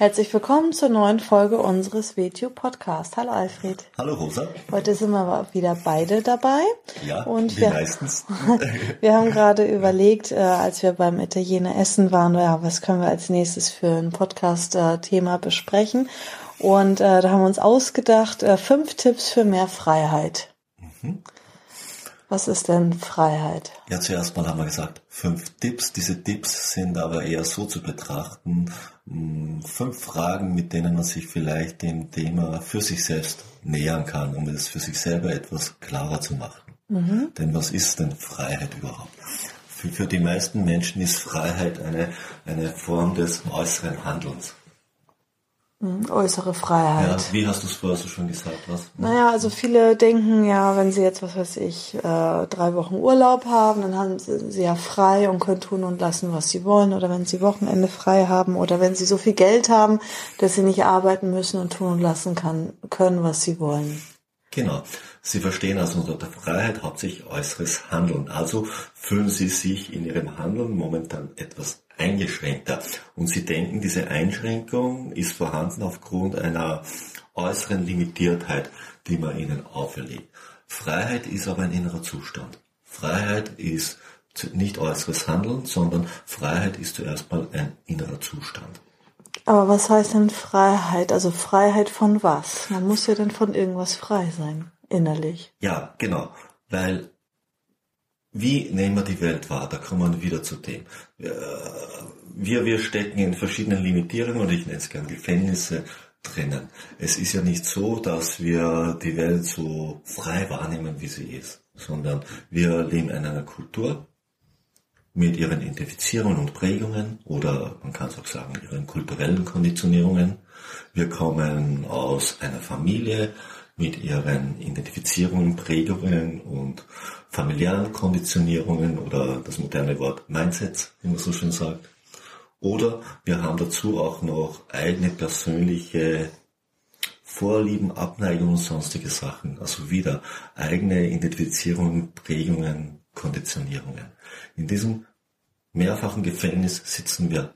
Herzlich willkommen zur neuen Folge unseres WTU Podcast. Hallo Alfred. Hallo Rosa. Heute sind wir wieder beide dabei. Ja, und wir, meistens. wir haben gerade überlegt, äh, als wir beim Italiener essen waren, ja, was können wir als nächstes für ein Podcast-Thema besprechen? Und äh, da haben wir uns ausgedacht, äh, fünf Tipps für mehr Freiheit. Mhm. Was ist denn Freiheit? Ja, zuerst mal haben wir gesagt, fünf Tipps. Diese Tipps sind aber eher so zu betrachten, mh, fünf Fragen, mit denen man sich vielleicht dem Thema für sich selbst nähern kann, um es für sich selber etwas klarer zu machen. Mhm. Denn was ist denn Freiheit überhaupt? Für, für die meisten Menschen ist Freiheit eine, eine Form des äußeren Handelns. Mhm, Äußere Freiheit. Ja, wie hast du es vorher so schon gesagt? Was? Naja, also viele denken ja, wenn sie jetzt, was weiß ich, äh, drei Wochen Urlaub haben, dann haben sie, sie ja frei und können tun und lassen, was sie wollen. Oder wenn sie Wochenende frei haben oder wenn sie so viel Geld haben, dass sie nicht arbeiten müssen und tun und lassen kann, können, was sie wollen. Genau. Sie verstehen also unter der Freiheit hauptsächlich äußeres Handeln. Also fühlen Sie sich in Ihrem Handeln momentan etwas eingeschränkter. Und Sie denken, diese Einschränkung ist vorhanden aufgrund einer äußeren Limitiertheit, die man Ihnen auferlegt. Freiheit ist aber ein innerer Zustand. Freiheit ist nicht äußeres Handeln, sondern Freiheit ist zuerst mal ein innerer Zustand. Aber was heißt denn Freiheit? Also Freiheit von was? Man muss ja dann von irgendwas frei sein, innerlich. Ja, genau. Weil wie nehmen wir die Welt wahr? Da kommen wir wieder zu dem. Wir, wir stecken in verschiedenen Limitierungen und ich nenne es gern Gefängnisse drinnen. Es ist ja nicht so, dass wir die Welt so frei wahrnehmen, wie sie ist, sondern wir leben in einer Kultur mit ihren Identifizierungen und Prägungen oder man kann es auch sagen, ihren kulturellen Konditionierungen. Wir kommen aus einer Familie mit ihren Identifizierungen, Prägungen und familiären Konditionierungen oder das moderne Wort Mindsets, wie man so schön sagt. Oder wir haben dazu auch noch eigene persönliche Vorlieben, Abneigungen und sonstige Sachen. Also wieder eigene Identifizierungen, Prägungen, Konditionierungen. In diesem mehrfachen Gefängnis sitzen wir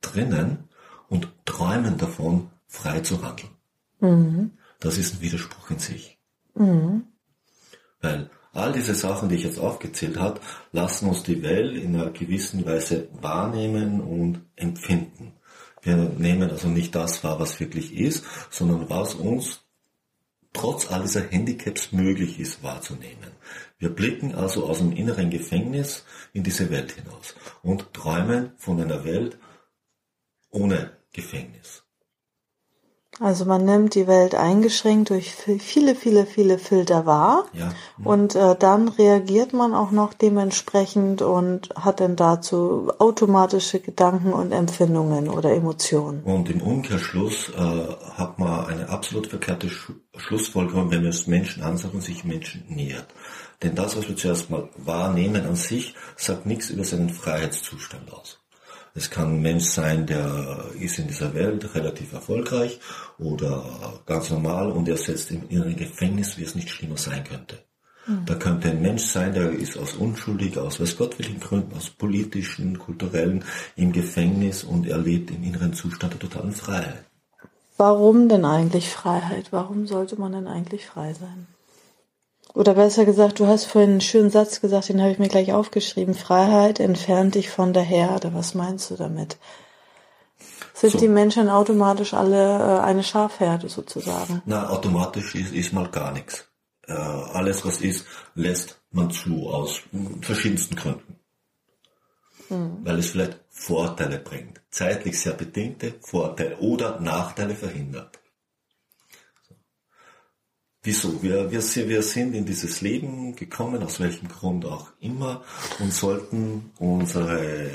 drinnen und träumen davon, frei zu handeln. Mhm. Das ist ein Widerspruch in sich. Mhm. Weil all diese Sachen, die ich jetzt aufgezählt habe, lassen uns die Welt in einer gewissen Weise wahrnehmen und empfinden. Wir nehmen also nicht das wahr, was wirklich ist, sondern was uns trotz all dieser Handicaps möglich ist wahrzunehmen. Wir blicken also aus dem inneren Gefängnis in diese Welt hinaus und träumen von einer Welt ohne Gefängnis. Also man nimmt die Welt eingeschränkt durch viele, viele, viele Filter wahr Ja. und äh, dann reagiert man auch noch dementsprechend und hat dann dazu automatische Gedanken und Empfindungen oder Emotionen. Und im Umkehrschluss äh, hat man eine absolut verkehrte Sch Schlussfolgerung, wenn wir es Menschen ansehen und sich Menschen nähert. Denn das, was wir zuerst mal wahrnehmen an sich, sagt nichts über seinen Freiheitszustand aus. Es kann ein Mensch sein, der ist in dieser Welt relativ erfolgreich oder ganz normal und er setzt im inneren Gefängnis, wie es nicht schlimmer sein könnte. Da könnte ein Mensch sein, der ist aus unschuldig, aus weiß Gott welchen Gründen, aus politischen, kulturellen, im Gefängnis und er lebt im inneren Zustand der totalen Freiheit. Warum denn eigentlich Freiheit? Warum sollte man denn eigentlich frei sein? Oder besser gesagt, du hast vorhin einen schönen Satz gesagt, den habe ich mir gleich aufgeschrieben. Freiheit entfernt dich von der Herde. Was meinst du damit? Sind So. die Menschen automatisch alle äh, eine Schafherde sozusagen? Na, automatisch ist, ist mal gar nichts. Äh, alles, was ist, lässt man zu, aus verschiedensten Gründen. Weil es vielleicht Vorteile bringt. Zeitlich sehr bedingte Vorteile oder Nachteile verhindert. So. Wieso? Wir, wir, sind- wir sind in dieses Leben gekommen, aus welchem Grund auch immer, und sollten unsere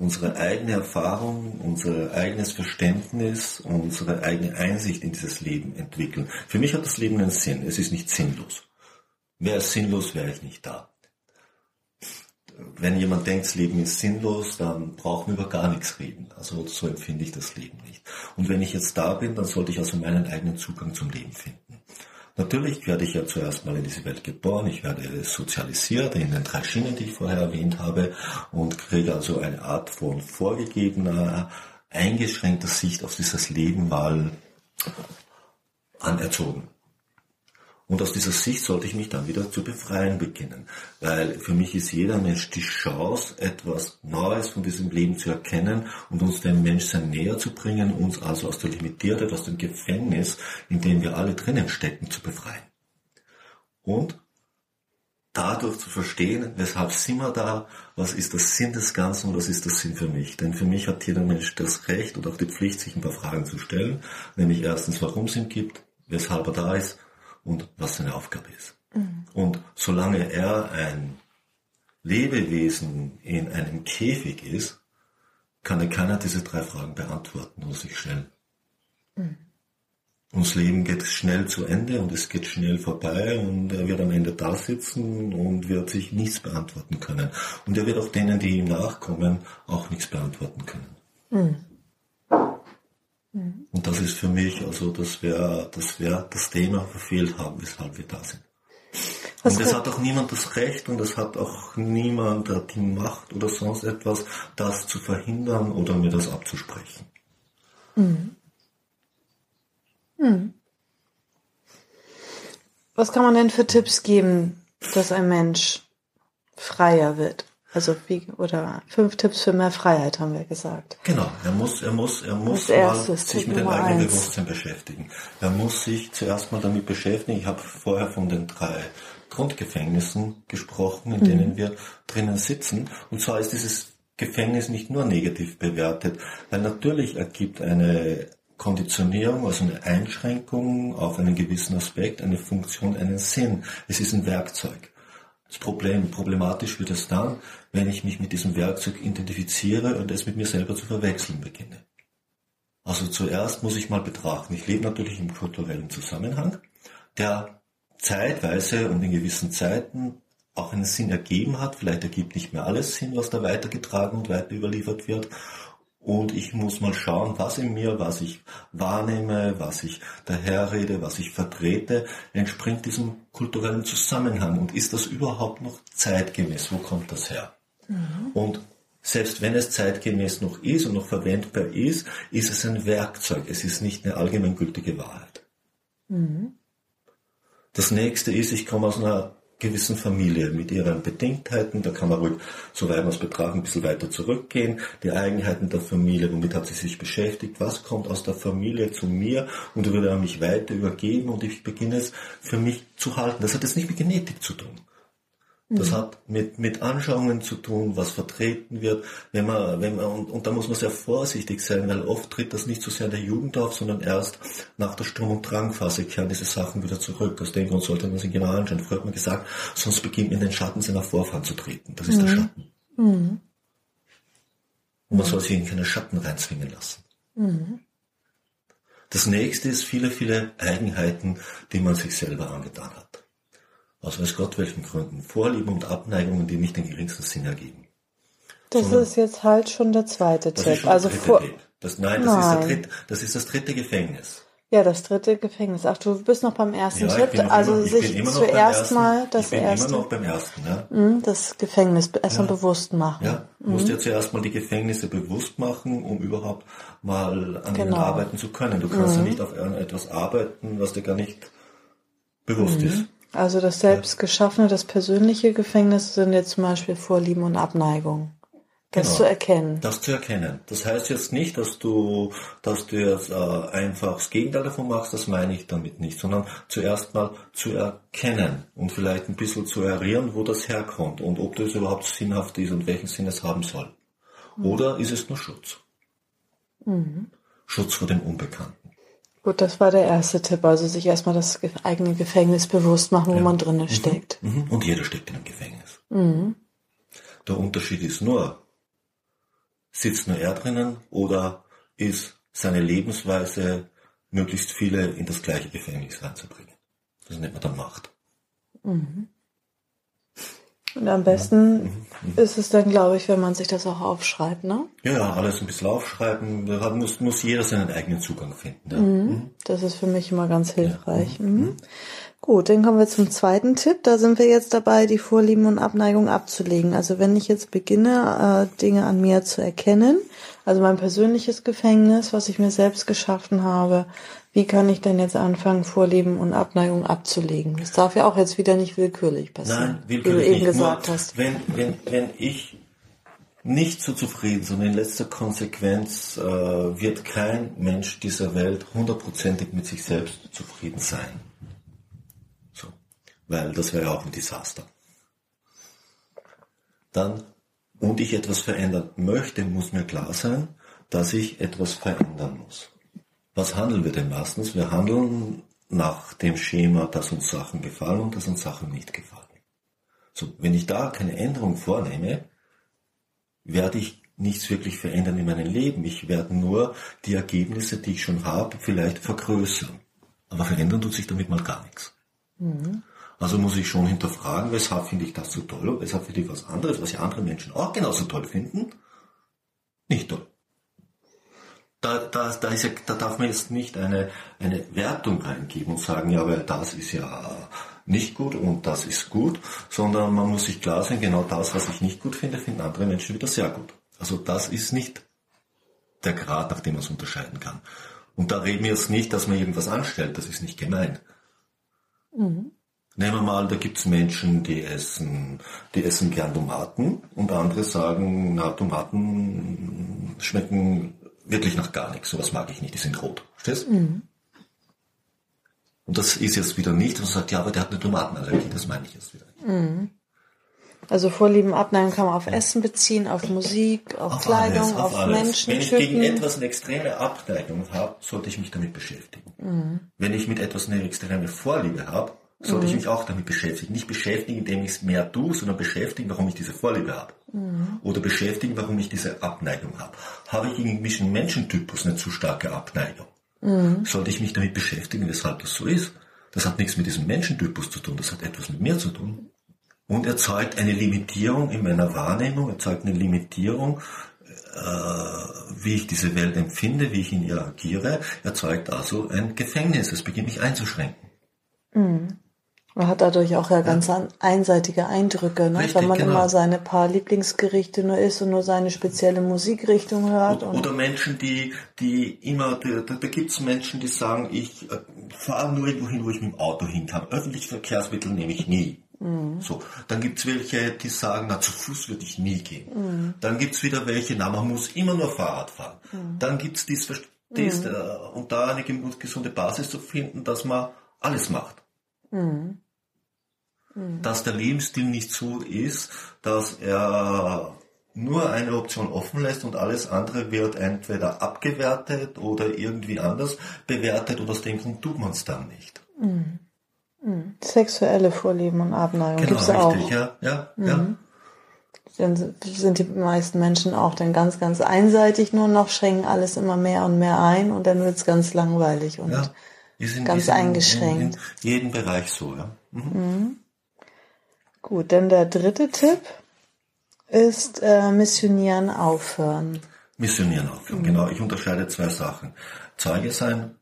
unsere eigene Erfahrung, unser eigenes Verständnis, unsere eigene Einsicht in dieses Leben entwickeln. Für mich hat das Leben einen Sinn. Es ist nicht sinnlos. Wäre es sinnlos, wäre ich nicht da. Wenn jemand denkt, das Leben ist sinnlos, dann brauchen wir über gar nichts reden. Also so empfinde ich das Leben nicht. Und wenn ich jetzt da bin, dann sollte ich also meinen eigenen Zugang zum Leben finden. Natürlich werde ich ja zuerst mal in diese Welt geboren, ich werde sozialisiert in den drei Schienen, die ich vorher erwähnt habe, und kriege also eine Art von vorgegebener, eingeschränkter Sicht auf dieses Leben mal anerzogen. Und aus dieser Sicht sollte ich mich dann wieder zu befreien beginnen. Weil für mich ist jeder Mensch die Chance, etwas Neues von diesem Leben zu erkennen und uns dem Menschsein näher zu bringen, uns also aus der Limitiertheit, aus dem Gefängnis, in dem wir alle drinnen stecken, zu befreien. Und dadurch zu verstehen, weshalb sind wir da, was ist der Sinn des Ganzen und was ist der Sinn für mich. Denn für mich hat jeder Mensch das Recht und auch die Pflicht, sich ein paar Fragen zu stellen. Nämlich erstens, warum es ihn gibt, weshalb er da ist und was seine Aufgabe ist. Mhm. Und solange er ein Lebewesen in einem Käfig ist, kann er keiner diese drei Fragen beantworten oder sich stellen. Mhm. Uns Leben geht schnell zu Ende und es geht schnell vorbei und er wird am Ende da sitzen und wird sich nichts beantworten können. Und er wird auch denen, die ihm nachkommen, auch nichts beantworten können. Mhm. Mhm. Und das ist für mich, also das wäre das, wär das Thema verfehlt haben, weshalb wir da sind. Was und es hat auch niemand das Recht und es hat auch niemand die Macht oder sonst etwas, das zu verhindern oder mir das abzusprechen. Mhm. Mhm. Was kann man denn für Tipps geben, dass ein Mensch freier wird? Also wie, oder fünf Tipps für mehr Freiheit haben wir gesagt. Genau, er muss, er muss, er muss sich mit dem eigenen eins. Bewusstsein beschäftigen. Er muss sich zuerst mal damit beschäftigen. Ich habe vorher von den drei Grundgefängnissen gesprochen, in mhm. denen wir drinnen sitzen. Und zwar ist dieses Gefängnis nicht nur negativ bewertet, weil natürlich ergibt eine Konditionierung, also eine Einschränkung auf einen gewissen Aspekt, eine Funktion, einen Sinn. Es ist ein Werkzeug. Das Problem, problematisch wird es dann, wenn ich mich mit diesem Werkzeug identifiziere und es mit mir selber zu verwechseln beginne. Also zuerst muss ich mal betrachten, ich lebe natürlich im kulturellen Zusammenhang, der zeitweise und in gewissen Zeiten auch einen Sinn ergeben hat. Vielleicht ergibt nicht mehr alles Sinn, was da weitergetragen und weiter überliefert wird. Und ich muss mal schauen, was in mir, was ich wahrnehme, was ich daherrede, was ich vertrete, entspringt diesem kulturellen Zusammenhang. Und ist das überhaupt noch zeitgemäß? Wo kommt das her? Mhm. Und selbst wenn es zeitgemäß noch ist und noch verwendbar ist, ist es ein Werkzeug. Es ist nicht eine allgemeingültige Wahrheit. Mhm. Das nächste ist, ich komme aus einer gewissen Familie mit ihren Bedingtheiten. Da kann man ruhig, soweit man es betrachtet, ein bisschen weiter zurückgehen. Die Eigenheiten der Familie, womit hat sie sich beschäftigt? Was kommt aus der Familie zu mir und würde er mich weiter übergeben und ich beginne es für mich zu halten. Das hat jetzt nicht mit Genetik zu tun. Das mhm. hat mit, mit Anschauungen zu tun, was vertreten wird. Wenn man, wenn man, und, und da muss man sehr vorsichtig sein, weil oft tritt das nicht so sehr in der Jugend auf, sondern erst nach der Sturm- und Drangphase kehren diese Sachen wieder zurück. Aus dem Grund sollte man sich genau anschauen. Früher hat man gesagt, sonst beginnt in den Schatten seiner Vorfahren zu treten. Das ist mhm. der Schatten. Mhm. Und man soll sich in keine Schatten reinzwingen lassen. Mhm. Das nächste ist viele, viele Eigenheiten, die man sich selber angetan hat aus weiß Gott welchen Gründen, Vorlieben und Abneigungen, die nicht den geringsten Sinn ergeben. Das Sondern ist jetzt halt schon der zweite Tipp. also vor das, nein, das, nein. Ist der dritte, das ist das dritte Gefängnis. Ja, das dritte Gefängnis. Ach, du bist noch beim ersten ja, Tipp. Also immer, sich zuerst mal das ich bin erste. immer noch beim ersten, ja. Mhm, das Gefängnis erstmal ja. bewusst machen. Ja, du musst mhm. dir zuerst mal die Gefängnisse bewusst machen, um überhaupt mal an genau. ihnen arbeiten zu können. Du kannst mhm. ja nicht auf etwas arbeiten, was dir gar nicht bewusst mhm. ist. Also das selbstgeschaffene, das persönliche Gefängnis sind jetzt zum Beispiel Vorlieben und Abneigung. Das genau, zu erkennen. Das zu erkennen. Das heißt jetzt nicht, dass du, dass du jetzt äh, einfach das Gegenteil davon machst, das meine ich damit nicht, sondern zuerst mal zu erkennen und vielleicht ein bisschen zu erinnern, wo das herkommt und ob das überhaupt sinnhaft ist und welchen Sinn es haben soll. Mhm. Oder ist es nur Schutz? Mhm. Schutz vor dem Unbekannten. Gut, das war der erste Tipp. Also sich erstmal das eigene Gefängnis bewusst machen, wo ja. man drinnen mhm. steckt. Mhm. Und jeder steckt in einem Gefängnis. Mhm. Der Unterschied ist nur, Sitzt nur er drinnen oder ist seine Lebensweise, möglichst viele in das gleiche Gefängnis reinzubringen? Das nennt man dann Macht. Mhm. Und am besten mhm. ist es dann, glaube ich, wenn man sich das auch aufschreibt, ne? Ja, ja alles ein bisschen aufschreiben. Da muss, muss jeder seinen eigenen Zugang finden. Ja. Mhm. mhm. Das ist für mich immer ganz hilfreich. Ja. Mhm. mhm. Gut, dann kommen wir zum zweiten Tipp. Da sind wir jetzt dabei, die Vorlieben und Abneigung abzulegen. Also wenn ich jetzt beginne, äh, Dinge an mir zu erkennen, also mein persönliches Gefängnis, was ich mir selbst geschaffen habe, wie kann ich denn jetzt anfangen, Vorlieben und Abneigung abzulegen? Das darf ja auch jetzt wieder nicht willkürlich passieren. Nein, willkürlich wie du eben nicht. gesagt Nur, hast. Wenn, wenn, wenn ich nicht so zufrieden, sondern in letzter Konsequenz äh, wird kein Mensch dieser Welt hundertprozentig mit sich selbst zufrieden sein weil das wäre auch ein Desaster. Dann, und ich etwas verändern möchte, muss mir klar sein, dass ich etwas verändern muss. Was handeln wir denn meistens? Wir handeln nach dem Schema, dass uns Sachen gefallen und dass uns Sachen nicht gefallen. So, wenn ich da keine Änderung vornehme, werde ich nichts wirklich verändern in meinem Leben. Ich werde nur die Ergebnisse, die ich schon habe, vielleicht vergrößern. Aber verändern tut sich damit mal gar nichts. Mhm. Also muss ich schon hinterfragen, weshalb finde ich das so toll und weshalb finde ich was anderes, was ja andere Menschen auch genauso toll finden, nicht toll. Da, da, da, ist ja, da darf man jetzt nicht eine, eine Wertung reingeben und sagen, ja, weil das ist ja nicht gut und das ist gut, sondern man muss sich klar sein, genau das, was ich nicht gut finde, finden andere Menschen wieder sehr gut. Also das ist nicht der Grad, nach dem man es unterscheiden kann. Und da reden wir jetzt nicht, dass man irgendwas anstellt, das ist nicht gemeint. Mhm. Nehmen wir mal, da gibt's Menschen, die essen, die essen gern Tomaten und andere sagen, na, Tomaten schmecken wirklich nach gar nichts. Sowas mag ich nicht, die sind rot. Verstehst? Mhm. Und das ist jetzt wieder nicht, und sagt, ja, aber der hat eine Tomatenallergie, das meine ich jetzt wieder. Mhm. Also Vorlieben, Abneigung kann man auf. Essen beziehen, auf Musik, auf, auf Kleidung, alles, auf, auf Menschen. Wenn ich gegen etwas eine extreme Abneigung habe, sollte ich mich damit beschäftigen. Mhm. Wenn ich mit etwas eine extreme Vorliebe habe, sollte mhm. ich mich auch damit beschäftigen. Nicht beschäftigen, indem ich es mehr tue, sondern beschäftigen, warum ich diese Vorliebe habe. Mhm. Oder beschäftigen, warum ich diese Abneigung habe. Habe ich gegen einen Menschentypus eine zu starke Abneigung? Mhm. Sollte ich mich damit beschäftigen, weshalb das so ist? Das hat nichts mit diesem Menschentypus zu tun, das hat etwas mit mir zu tun. Und erzeugt eine Limitierung in meiner Wahrnehmung, erzeugt eine Limitierung, äh, wie ich diese Welt empfinde, wie ich in ihr agiere, erzeugt also ein Gefängnis. Es beginnt mich einzuschränken. Mhm. Man hat dadurch auch ja ganz ja. einseitige Eindrücke, ne? Richtig, wenn man genau. immer seine paar Lieblingsgerichte nur isst und nur seine spezielle Musikrichtung hört. Oder, oder Menschen, die, die immer, da, da gibt's Menschen, die sagen, ich äh, fahre nur irgendwo hin, wo ich mit dem Auto hin kann. Öffentliche Verkehrsmittel nehme ich nie. Mhm. So, dann gibt's welche, die sagen, na zu Fuß würde ich nie gehen. Mhm. Dann gibt's wieder welche, na man muss immer nur Fahrrad fahren. Mhm. Dann gibt's dies, dies mhm. äh, und da eine gesunde Basis zu finden, dass man alles macht. Mhm. Mhm. dass der Lebensstil nicht so ist, dass er nur eine Option offen lässt und alles andere wird entweder abgewertet oder irgendwie anders bewertet und aus dem Grund tut man es dann nicht. Mhm. Mhm. Sexuelle Vorlieben und Abneigung genau, gibt's richtig, auch. ja, ja, mhm. ja. Dann sind die meisten Menschen auch dann ganz, ganz einseitig nur noch, schränken alles immer mehr und mehr ein und dann wird's ganz langweilig und ja, sind, ganz eingeschränkt. In, in jedem Bereich so, ja. Mhm. Gut, dann der dritte Tipp ist äh, Missionieren aufhören. Missionieren aufhören, mhm. genau. Ich unterscheide zwei Sachen. Zeuge sein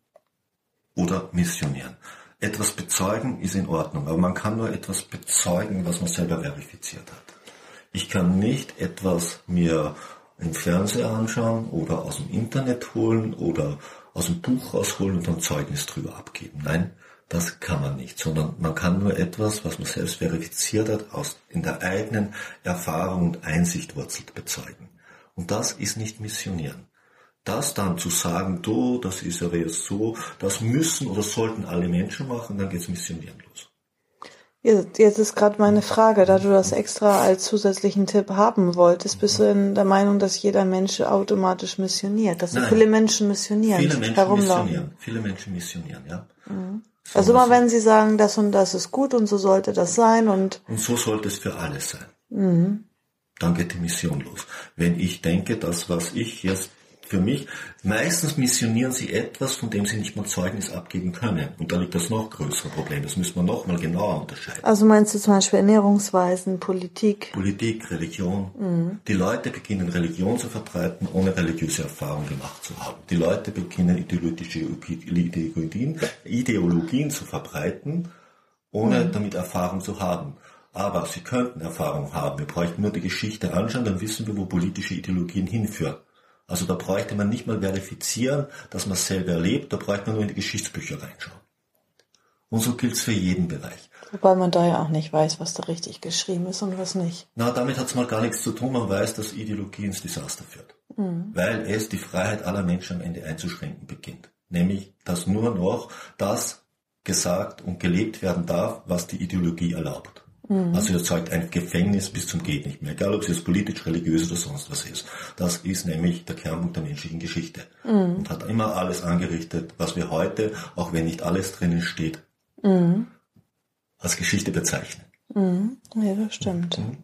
oder missionieren. Etwas bezeugen ist in Ordnung, aber man kann nur etwas bezeugen, was man selber verifiziert hat. Ich kann nicht etwas mir im Fernseher anschauen oder aus dem Internet holen oder aus dem Buch rausholen und dann Zeugnis drüber abgeben. Nein, das kann man nicht, sondern man kann nur etwas, was man selbst verifiziert hat, aus, in der eigenen Erfahrung und Einsicht wurzelt bezeugen. Und das ist nicht missionieren. Das dann zu sagen, du, das ist aber jetzt so, das müssen oder sollten alle Menschen machen, dann geht's missionieren los. Jetzt ist gerade meine Frage, da du das extra als zusätzlichen Tipp haben wolltest, bist du in der Meinung, dass jeder Mensch automatisch missioniert, dass Nein. viele Menschen missionieren, viele Menschen herumlaufen? Missionieren, viele Menschen missionieren, ja. Mhm. Also immer wenn Sie sagen, das und das ist gut und so sollte das sein und. Und so sollte es für alle sein. Mhm. Dann geht die Mission los. Wenn ich denke, das, was ich jetzt für mich, meistens missionieren sie etwas, von dem sie nicht mal Zeugnis abgeben können. Und da liegt das noch größere Problem. Das müssen wir noch mal genauer unterscheiden. Also meinst du zum Beispiel Ernährungsweisen, Politik? Politik, Religion. Mhm. Die Leute beginnen Religion zu verbreiten, ohne religiöse Erfahrung gemacht zu haben. Die Leute beginnen ideologische Ideologien, Ideologien zu verbreiten, ohne mhm. damit Erfahrung zu haben. Aber sie könnten Erfahrung haben. Wir bräuchten nur die Geschichte anschauen, dann wissen wir, wo politische Ideologien hinführen. Also da bräuchte man nicht mal verifizieren, dass man es selber erlebt, da bräuchte man nur in die Geschichtsbücher reinschauen. Und so gilt es für jeden Bereich. Wobei man da ja auch nicht weiß, was da richtig geschrieben ist und was nicht. Na, damit hat es mal gar nichts zu tun. Man weiß, dass Ideologie ins Desaster führt. Mhm. Weil es die Freiheit aller Menschen am Ende einzuschränken beginnt. Nämlich, dass nur noch das gesagt und gelebt werden darf, was die Ideologie erlaubt. Mhm. Also erzeugt ein Gefängnis bis zum geht nicht mehr, egal ob es jetzt politisch, religiös oder sonst was ist. Das ist nämlich der Kernpunkt der menschlichen Geschichte mhm. und hat immer alles angerichtet, was wir heute, auch wenn nicht alles drinnen steht, mhm. als Geschichte bezeichnen. Mhm. Ja, das stimmt. Mhm.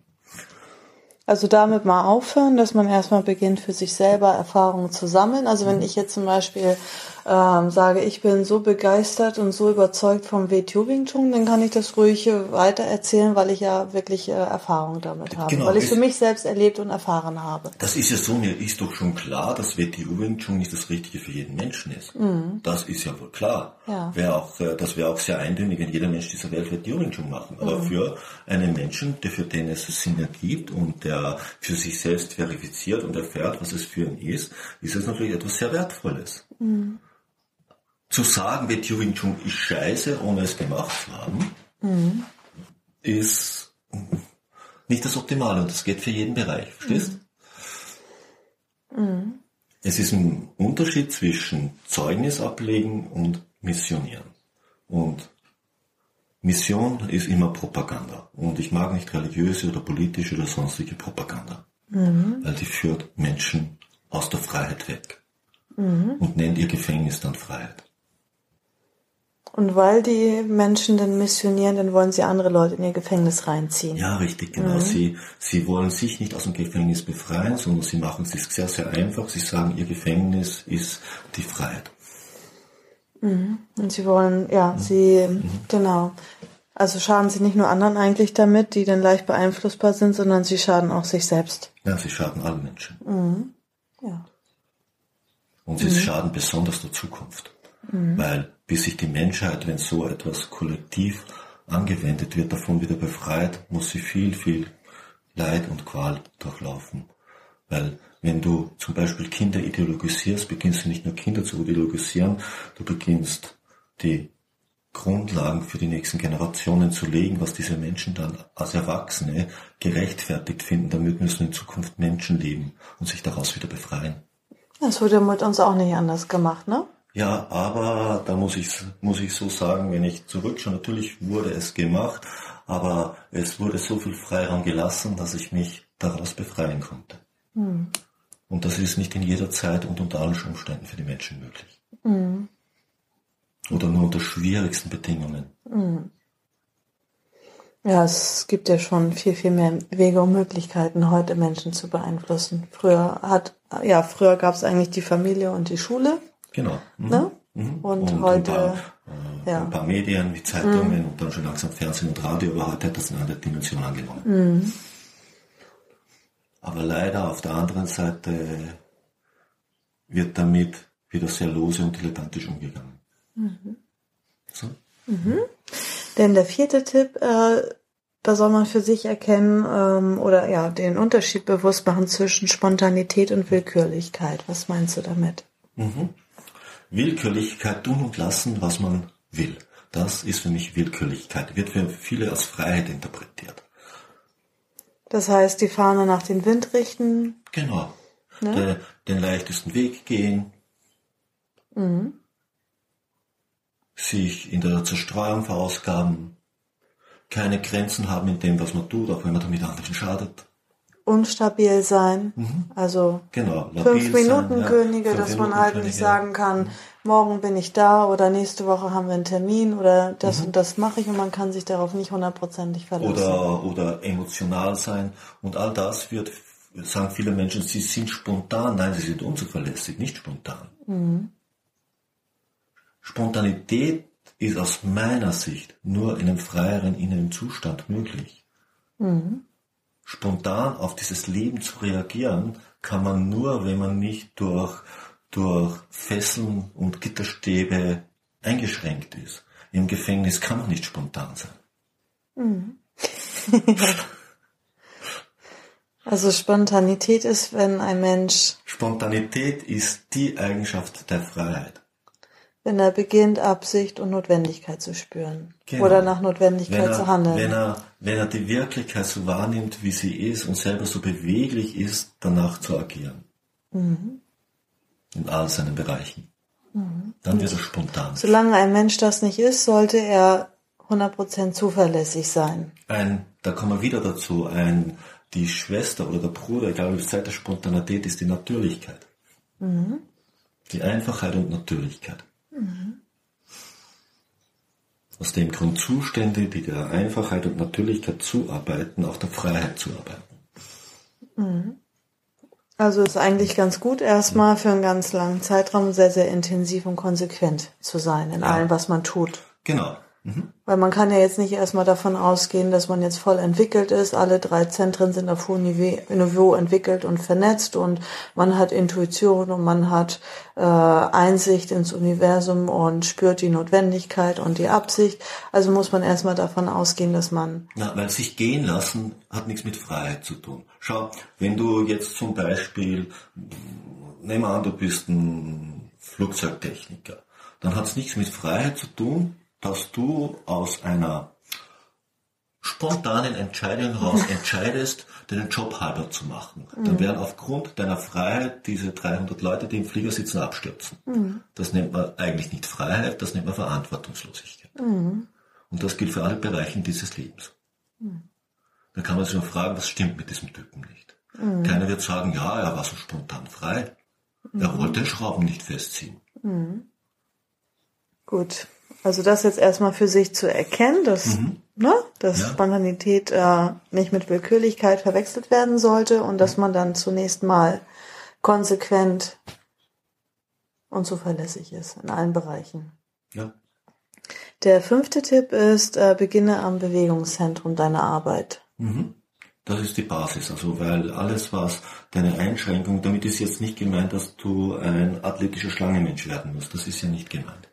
Also damit mal aufhören, dass man erstmal beginnt, für sich selber Erfahrungen zu sammeln. Also wenn mhm. ich jetzt zum Beispiel ähm, sage, ich bin so begeistert und so überzeugt vom WTO Wing Chun, dann kann ich das ruhig weiter erzählen, weil ich ja wirklich äh, Erfahrung damit habe, genau, weil ich es für mich selbst erlebt und erfahren habe. Das ist ja so, mir ist doch schon klar, dass WTO Wing Chun nicht das Richtige für jeden Menschen ist. Mhm. Das ist ja wohl klar. Ja. Wäre auch, äh, das wäre auch sehr eindeutig, wenn jeder Mensch dieser Welt WTO Wing Chun machen. Aber mhm. für einen Menschen, der für den es Sinn ergibt und der für sich selbst verifiziert und erfährt, was es für ihn ist, ist es natürlich etwas sehr Wertvolles. Mhm zu sagen, wie Wing Chun ist scheiße, ohne es gemacht zu haben, mhm. ist nicht das Optimale und das geht für jeden Bereich, verstehst? Mhm. Es ist ein Unterschied zwischen Zeugnis ablegen und missionieren. Und Mission ist immer Propaganda. Und ich mag nicht religiöse oder politische oder sonstige Propaganda. Mhm. Weil die führt Menschen aus der Freiheit weg. Mhm. Und nennt ihr Gefängnis dann Freiheit. Und weil die Menschen dann missionieren, dann wollen sie andere Leute in ihr Gefängnis reinziehen. Ja, richtig, genau. Mhm. Sie, sie wollen sich nicht aus dem Gefängnis befreien, sondern sie machen es sich sehr, sehr einfach. Sie sagen, ihr Gefängnis ist die Freiheit. Mhm. Und sie wollen, ja, mhm. sie, mhm. genau. Also schaden sie nicht nur anderen eigentlich damit, die dann leicht beeinflussbar sind, sondern sie schaden auch sich selbst. Ja, sie schaden allen Menschen. Mhm. Ja. Und sie mhm. schaden besonders der Zukunft. Weil bis sich die Menschheit, wenn so etwas kollektiv angewendet wird, davon wieder befreit, muss sie viel, viel Leid und Qual durchlaufen. Weil wenn du zum Beispiel Kinder ideologisierst, beginnst du nicht nur Kinder zu ideologisieren, du beginnst die Grundlagen für die nächsten Generationen zu legen, was diese Menschen dann als Erwachsene gerechtfertigt finden. Damit müssen in Zukunft Menschen leben und sich daraus wieder befreien. Das wurde mit uns auch nicht anders gemacht, ne? Ja, aber da muss ich, muss ich so sagen, wenn ich zurückschaue, natürlich wurde es gemacht, aber es wurde so viel Freiraum gelassen, dass ich mich daraus befreien konnte. Mhm. Und das ist nicht in jeder Zeit und unter allen Umständen für die Menschen möglich. Mhm. Oder nur unter schwierigsten Bedingungen. Mhm. Ja, es gibt ja schon viel, viel mehr Wege und Möglichkeiten, heute Menschen zu beeinflussen. Früher hat, ja, früher gab es eigentlich die Familie und die Schule. Genau. Mhm. Ne? Mhm. Und, und, heute. Ein paar, äh, ja. ein paar Medien wie Zeitungen mhm. und dann schon langsam Fernsehen und Radio, aber heute hat das eine andere Dimension angenommen. Mhm. Aber leider auf der anderen Seite wird damit wieder sehr lose und dilettantisch umgegangen. Mhm. So? Mhm. Denn der vierte Tipp, äh, da soll man für sich erkennen ähm, oder ja den Unterschied bewusst machen zwischen Spontanität und Willkürlichkeit. Was meinst du damit? Mhm. Willkürlichkeit tun und lassen, was man will. Das ist für mich Willkürlichkeit. Wird für viele als Freiheit interpretiert. Das heißt, die Fahne nach dem Wind richten. Genau. Ne? Der, den leichtesten Weg gehen. Mhm. Sich in der Zerstreuung verausgaben. Keine Grenzen haben in dem, was man tut, auch wenn man damit anderen schadet. Unstabil sein. Also Genau, fünf Minuten sein, ja. Könige, Fünf dass man Minuten halt Könige. nicht sagen kann, morgen bin ich da oder nächste Woche haben wir einen Termin oder das Mhm. und das mache ich und man kann sich darauf nicht hundertprozentig verlassen. oder, oder emotional sein. Und all das wird, sagen viele Menschen, sie sind spontan. Nein, sie sind unzuverlässig, nicht spontan. Spontanität ist aus meiner Sicht nur in einem freieren inneren Zustand möglich. Spontan auf dieses Leben zu reagieren, kann man nur, wenn man nicht durch, durch Fesseln und Gitterstäbe eingeschränkt ist. Im Gefängnis kann man nicht spontan sein. Also Spontanität ist, wenn ein Mensch, Spontanität ist die Eigenschaft der Freiheit. Wenn er beginnt, Absicht und Notwendigkeit zu spüren Genau. oder nach Notwendigkeit Wenn zu er, handeln. wenn, er, wenn er die Wirklichkeit so wahrnimmt, wie sie ist und selber so beweglich ist, danach zu agieren. Mhm. In all seinen Bereichen. Dann wird er spontan. Solange ein Mensch das nicht ist, sollte er 100% zuverlässig sein. Ein, da kommen wir wieder dazu, ein, die Schwester oder der Bruder, egal wie Zeit der Spontanität, ist die Natürlichkeit. Die Einfachheit und Natürlichkeit. Aus dem Grund Zustände, die der Einfachheit und Natürlichkeit zuarbeiten, auch der Freiheit zuarbeiten. Also ist eigentlich ganz gut, erstmal für einen ganz langen Zeitraum sehr, sehr intensiv und konsequent zu sein in allem, was man tut. Genau. Mhm. Weil man kann ja jetzt nicht erstmal davon ausgehen, dass man jetzt voll entwickelt ist. Alle drei Zentren sind auf hohem Niveau entwickelt und vernetzt und man hat Intuition und man hat äh, Einsicht ins Universum und spürt die Notwendigkeit und die Absicht. Also muss man erstmal davon ausgehen, dass man Na, weil sich gehen lassen hat nichts mit Freiheit zu tun. Schau, wenn du jetzt zum Beispiel, nehmen wir an, du bist ein Flugzeugtechniker, dann hat es nichts mit Freiheit zu tun, dass du aus einer spontanen Entscheidung heraus entscheidest, deinen Job halber zu machen. Dann werden aufgrund deiner Freiheit diese 300 Leute, die im Flieger sitzen, abstürzen. Das nennt man eigentlich nicht Freiheit, das nennt man Verantwortungslosigkeit. Und das gilt für alle Bereiche dieses Lebens. Dann kann man sich nur fragen, was stimmt mit diesem Typen nicht. Keiner wird sagen, ja, er war so spontan frei. Er wollte den Schrauben nicht festziehen. Gut. Also das jetzt erstmal für sich zu erkennen, dass, ne, dass Ja. Spontanität äh, nicht mit Willkürlichkeit verwechselt werden sollte und dass man dann zunächst mal konsequent und zuverlässig ist in allen Bereichen. Ja. Der fünfte Tipp ist, äh, beginne am Bewegungszentrum deiner Arbeit. Mhm. Das ist die Basis, also weil alles was deine Einschränkung, damit ist jetzt nicht gemeint, dass du ein athletischer Schlangenmensch werden musst, das ist ja nicht gemeint.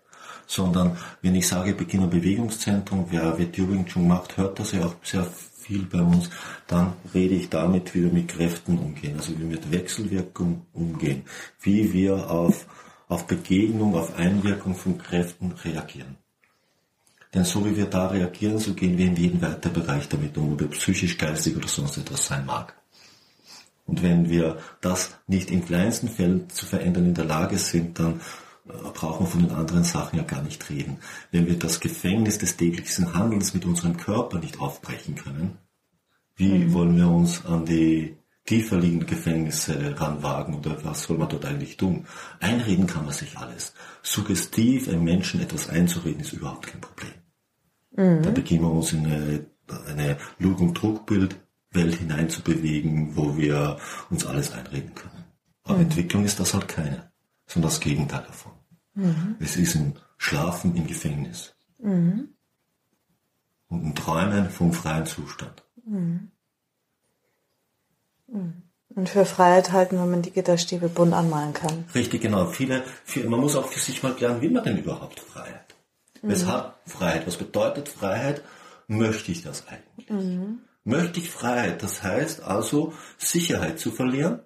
Sondern wenn ich sage, beginne am Bewegungszentrum, wer WTO Wing Chun macht, hört das ja auch sehr viel bei uns, dann rede ich damit, wie wir mit Kräften umgehen, also wie wir mit Wechselwirkung umgehen, wie wir auf, auf Begegnung, auf Einwirkung von Kräften reagieren. Denn so wie wir da reagieren, so gehen wir in jeden weiteren Bereich damit um, ob er psychisch, geistig oder sonst etwas sein mag. Und wenn wir das nicht im kleinsten Feld zu verändern in der Lage sind, dann brauchen wir von den anderen Sachen ja gar nicht reden. Wenn wir das Gefängnis des täglichen Handelns mit unserem Körper nicht aufbrechen können, wie wollen wir uns an die tiefer liegenden Gefängnisse ranwagen oder was soll man dort eigentlich tun? Einreden kann man sich alles. Suggestiv einem Menschen etwas einzureden ist überhaupt kein Problem. Da beginnen wir uns in eine, eine Lug- und Druckbildwelt hineinzubewegen, wo wir uns alles einreden können. Aber Entwicklung ist das halt keine, sondern das Gegenteil davon. Es ist ein Schlafen im Gefängnis. Und ein Träumen vom freien Zustand. Und für Freiheit halten, wenn man die Gitterstäbe bunt anmalen kann. Richtig, genau. Viele, viele, man muss auch für sich mal klären, will man denn überhaupt Freiheit? Weshalb Freiheit? Was bedeutet Freiheit? Möchte ich das eigentlich? Möchte ich Freiheit? Das heißt also, Sicherheit zu verlieren.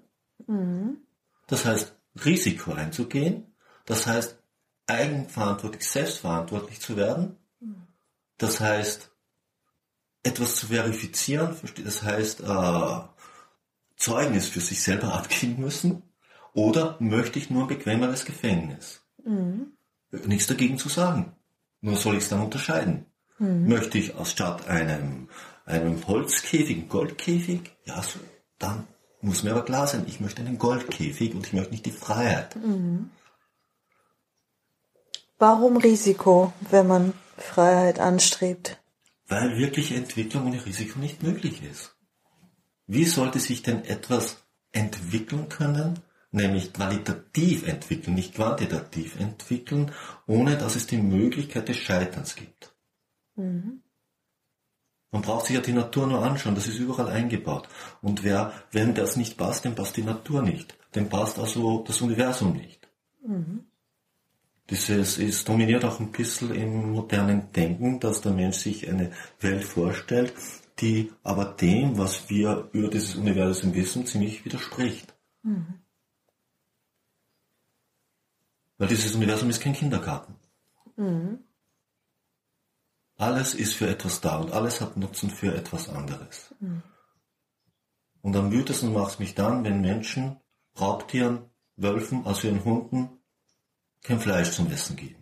Das heißt, Risiko einzugehen. Das heißt, eigenverantwortlich, selbstverantwortlich zu werden. Das heißt, etwas zu verifizieren. Das heißt, äh, Zeugnis für sich selber abgeben müssen? Oder möchte ich nur ein bequemeres Gefängnis? Nichts dagegen zu sagen. Nur soll ich es dann unterscheiden. Möchte ich aus statt einem, einem Holzkäfig einen Goldkäfig? Ja, so, dann muss mir aber klar sein, ich möchte einen Goldkäfig und ich möchte nicht die Freiheit. Warum Risiko, wenn man Freiheit anstrebt? Weil wirkliche Entwicklung ohne Risiko nicht möglich ist. Wie sollte sich denn etwas entwickeln können, nämlich qualitativ entwickeln, nicht quantitativ entwickeln, ohne dass es die Möglichkeit des Scheiterns gibt? Man braucht sich ja die Natur nur anschauen, das ist überall eingebaut. Und wer, wenn das nicht passt, dem passt die Natur nicht. Dem passt also das Universum nicht. Dieses ist dominiert auch ein bisschen im modernen Denken, dass der Mensch sich eine Welt vorstellt, die aber dem, was wir über dieses Universum wissen, ziemlich widerspricht. Weil dieses Universum ist kein Kindergarten. Alles ist für etwas da und alles hat Nutzen für etwas anderes. Und am wütesten macht es mich dann, wenn Menschen Raubtieren, Wölfen, also ihren Hunden, kein Fleisch zum Essen geben.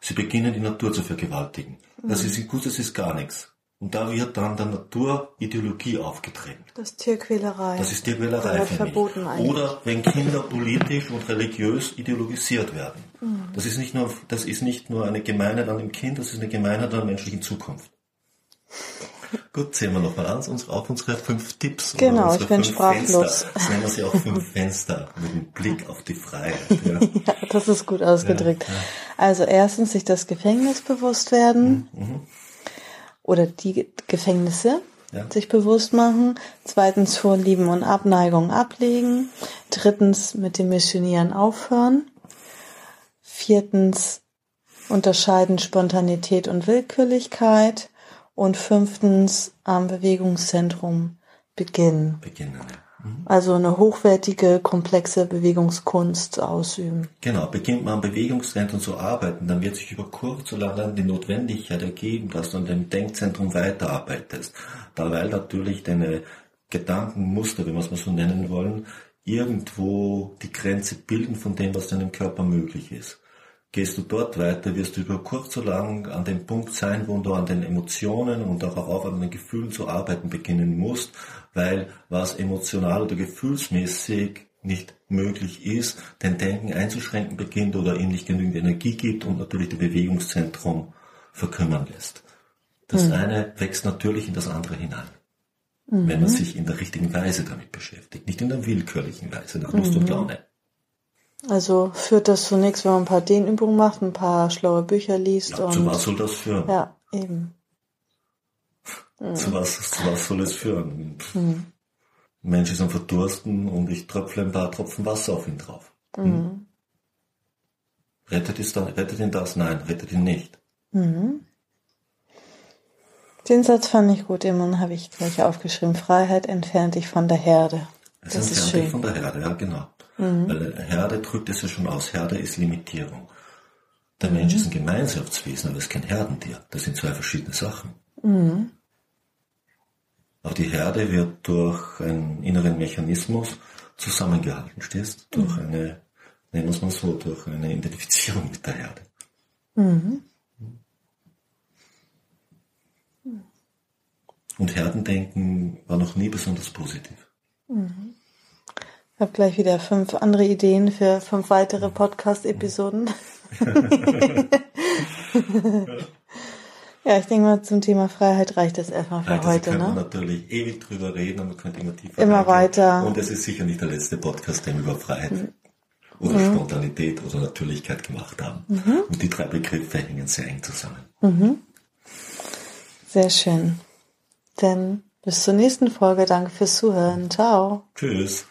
Sie beginnen die Natur zu vergewaltigen. Das ist gut, das ist gar nichts. Und da wird dann der Natur Ideologie aufgedrängt. Das ist Tierquälerei. Das ist Tierquälerei für verboten mich. eigentlich. Oder wenn Kinder politisch und religiös ideologisiert werden. Das ist nicht nur, das ist nicht nur eine Gemeinheit an dem Kind, das ist eine Gemeinheit an der menschlichen Zukunft. Gut, sehen wir nochmal an, uns- auf unsere fünf Tipps. Genau, unsere ich bin sprachlos. Fenster. Das nennen wir sie auch fünf Fenster, mit dem Blick auf die Freiheit. Ja. Ja, das ist gut ausgedrückt. Ja, ja. Also erstens sich das Gefängnis bewusst werden Mhm, oder die Ge- Gefängnisse sich bewusst machen. Zweitens Vorlieben und Abneigung ablegen. Drittens mit dem Missionieren aufhören. Viertens unterscheiden Spontanität und Willkürlichkeit. Und fünftens am Bewegungszentrum beginnen. Beginnen. Mhm. Also eine hochwertige, komplexe Bewegungskunst ausüben. Genau, beginnt man am Bewegungszentrum zu arbeiten, dann wird sich über kurz oder lang die Notwendigkeit ergeben, dass du an dem Denkzentrum weiterarbeitest. Da weil natürlich deine Gedankenmuster, wenn wir es mal so nennen wollen, irgendwo die Grenze bilden von dem, was deinem Körper möglich ist. Gehst du dort weiter, wirst du über kurz oder lang an dem Punkt sein, wo du an den Emotionen und auch auf an den Gefühlen zu arbeiten beginnen musst, weil was emotional oder gefühlsmäßig nicht möglich ist, dein Denken einzuschränken beginnt oder ihm nicht genügend Energie gibt und natürlich das Bewegungszentrum verkümmern lässt. Das eine wächst natürlich in das andere hinein, wenn man sich in der richtigen Weise damit beschäftigt, nicht in der willkürlichen Weise, nach Lust und Laune. Also führt das zu nichts, wenn man ein paar Dehnübungen macht, ein paar schlaue Bücher liest Ja, zu und was soll das führen? ja, eben. Zu, was, zu was soll es führen? Ein Mensch ist am Verdursten und ich tröpfle ein paar Tropfen Wasser auf ihn drauf. Hm? Rettet, es dann, rettet ihn das? Nein, rettet ihn nicht. Den Satz fand ich gut, den habe ich gleich aufgeschrieben. Freiheit entfernt dich von der Herde. Es Das ist entfernt dich schön. Mhm. von der Herde, ja genau. Weil Herde drückt es ja schon aus. Herde ist Limitierung. Der Mensch Mhm. ist ein Gemeinschaftswesen, aber ist kein Herdentier. Das sind zwei verschiedene Sachen. Mhm. Auch die Herde wird durch einen inneren Mechanismus zusammengehalten, stehst? Mhm. Durch eine, nennen wir es mal so, durch eine Identifizierung mit der Herde. Mhm. Und Herdendenken war noch nie besonders positiv. Ich habe gleich wieder fünf andere Ideen für fünf weitere Podcast-Episoden. ja, ich denke mal, zum Thema Freiheit reicht das erstmal für da heute, kann man ne? natürlich ewig drüber reden und man könnte immer tiefer Immer reingehen. weiter. Mhm. Und es ist sicher nicht der letzte Podcast, den wir über Freiheit oder Spontanität oder Natürlichkeit gemacht haben. Mhm. Und die drei Begriffe hängen sehr eng zusammen. Sehr schön. Dann bis zur nächsten Folge. Danke fürs Zuhören. Ciao. Tschüss.